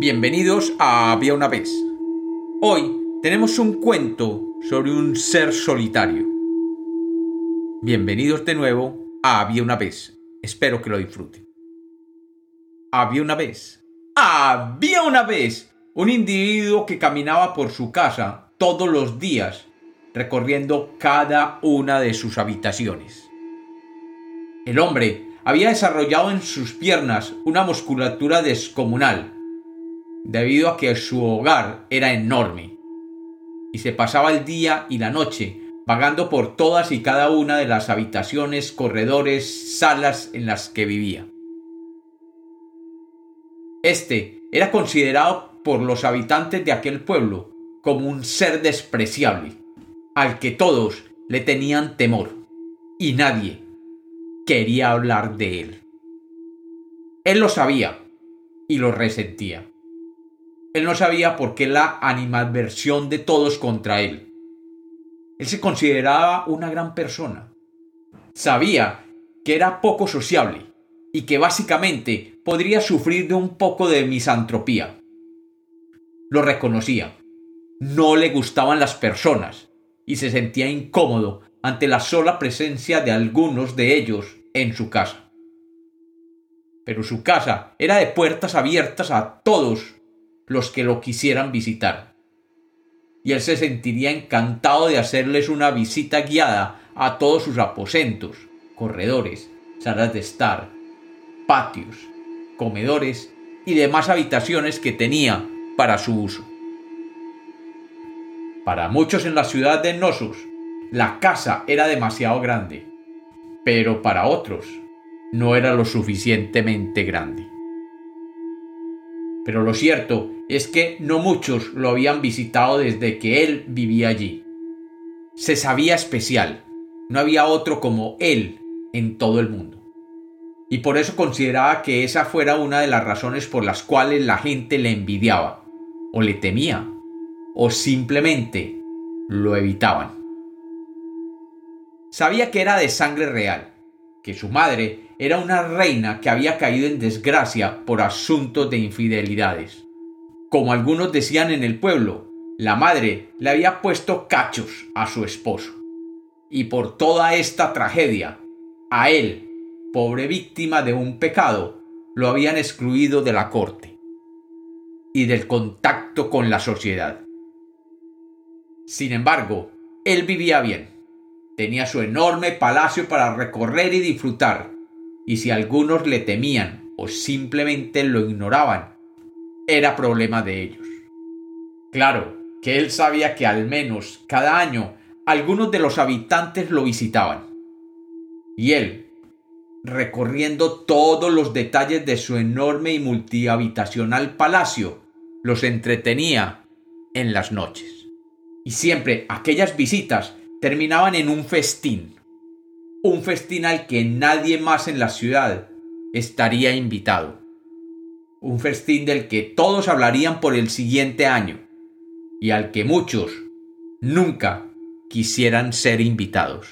Bienvenidos a Había una vez. Hoy tenemos un cuento sobre un ser solitario. Bienvenidos de nuevo a Había una vez. Espero que lo disfruten. Había una vez. Había una vez un individuo que caminaba por su casa todos los días, recorriendo cada una de sus habitaciones. El hombre había desarrollado en sus piernas una musculatura descomunal, debido a que su hogar era enorme, y se pasaba el día y la noche vagando por todas y cada una de las habitaciones, corredores, salas en las que vivía. Este era considerado por los habitantes de aquel pueblo como un ser despreciable, al que todos le tenían temor, y nadie quería hablar de él. Él lo sabía y lo resentía. Él no sabía por qué la animadversión de todos contra él. Él se consideraba una gran persona. Sabía que era poco sociable y que básicamente podría sufrir de un poco de misantropía. Lo reconocía. No le gustaban las personas y se sentía incómodo ante la sola presencia de algunos de ellos en su casa. Pero su casa era de puertas abiertas a todos los que lo quisieran visitar. Y él se sentiría encantado de hacerles una visita guiada a todos sus aposentos, corredores, salas de estar, patios, comedores y demás habitaciones que tenía para su uso. Para muchos en la ciudad de Nosus, la casa era demasiado grande, pero para otros no era lo suficientemente grande. Pero lo cierto es que no muchos lo habían visitado desde que él vivía allí. Se sabía especial, no había otro como él en todo el mundo. Y por eso consideraba que esa fuera una de las razones por las cuales la gente le envidiaba, o le temía, o simplemente lo evitaban. Sabía que era de sangre real, que su madre era una reina que había caído en desgracia por asuntos de infidelidades. Como algunos decían en el pueblo, la madre le había puesto cachos a su esposo. Y por toda esta tragedia, a él, pobre víctima de un pecado, lo habían excluido de la corte y del contacto con la sociedad. Sin embargo, él vivía bien. Tenía su enorme palacio para recorrer y disfrutar, y si algunos le temían o simplemente lo ignoraban, era problema de ellos. Claro que él sabía que al menos cada año algunos de los habitantes lo visitaban. Y él, recorriendo todos los detalles de su enorme y multihabitacional palacio, los entretenía en las noches. Y siempre aquellas visitas terminaban en un festín, un festín al que nadie más en la ciudad estaría invitado. Un festín del que todos hablarían por el siguiente año y al que muchos nunca quisieran ser invitados.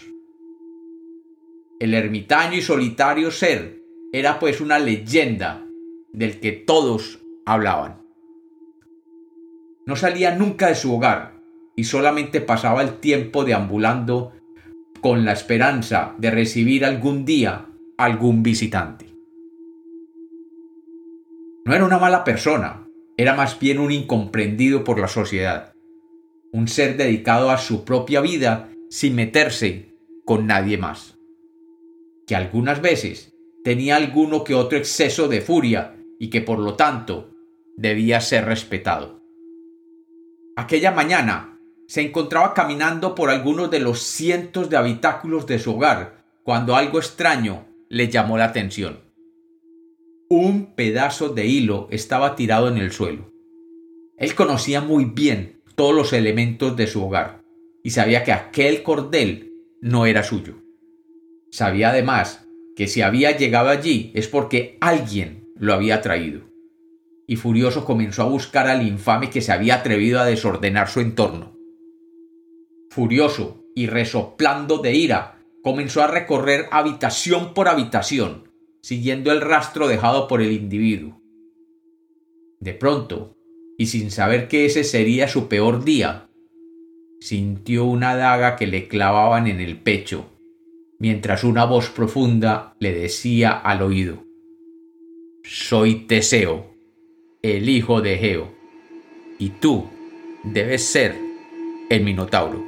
El ermitaño y solitario ser era pues una leyenda del que todos hablaban. No salía nunca de su hogar y solamente pasaba el tiempo deambulando con la esperanza de recibir algún día algún visitante. No era una mala persona, era más bien un incomprendido por la sociedad, un ser dedicado a su propia vida sin meterse con nadie más, que algunas veces tenía alguno que otro exceso de furia y que por lo tanto debía ser respetado. Aquella mañana se encontraba caminando por algunos de los cientos de habitáculos de su hogar cuando algo extraño le llamó la atención. Un pedazo de hilo estaba tirado en el suelo. Él conocía muy bien todos los elementos de su hogar y sabía que aquel cordel no era suyo. Sabía además que si había llegado allí es porque alguien lo había traído. Y furioso comenzó a buscar al infame que se había atrevido a desordenar su entorno Furioso y resoplando de ira, comenzó a recorrer habitación por habitación, siguiendo el rastro dejado por el individuo. De pronto, y sin saber que ese sería su peor día, sintió una daga que le clavaban en el pecho, mientras una voz profunda le decía al oído Soy Teseo, el hijo de Geo, y tú debes ser el Minotauro.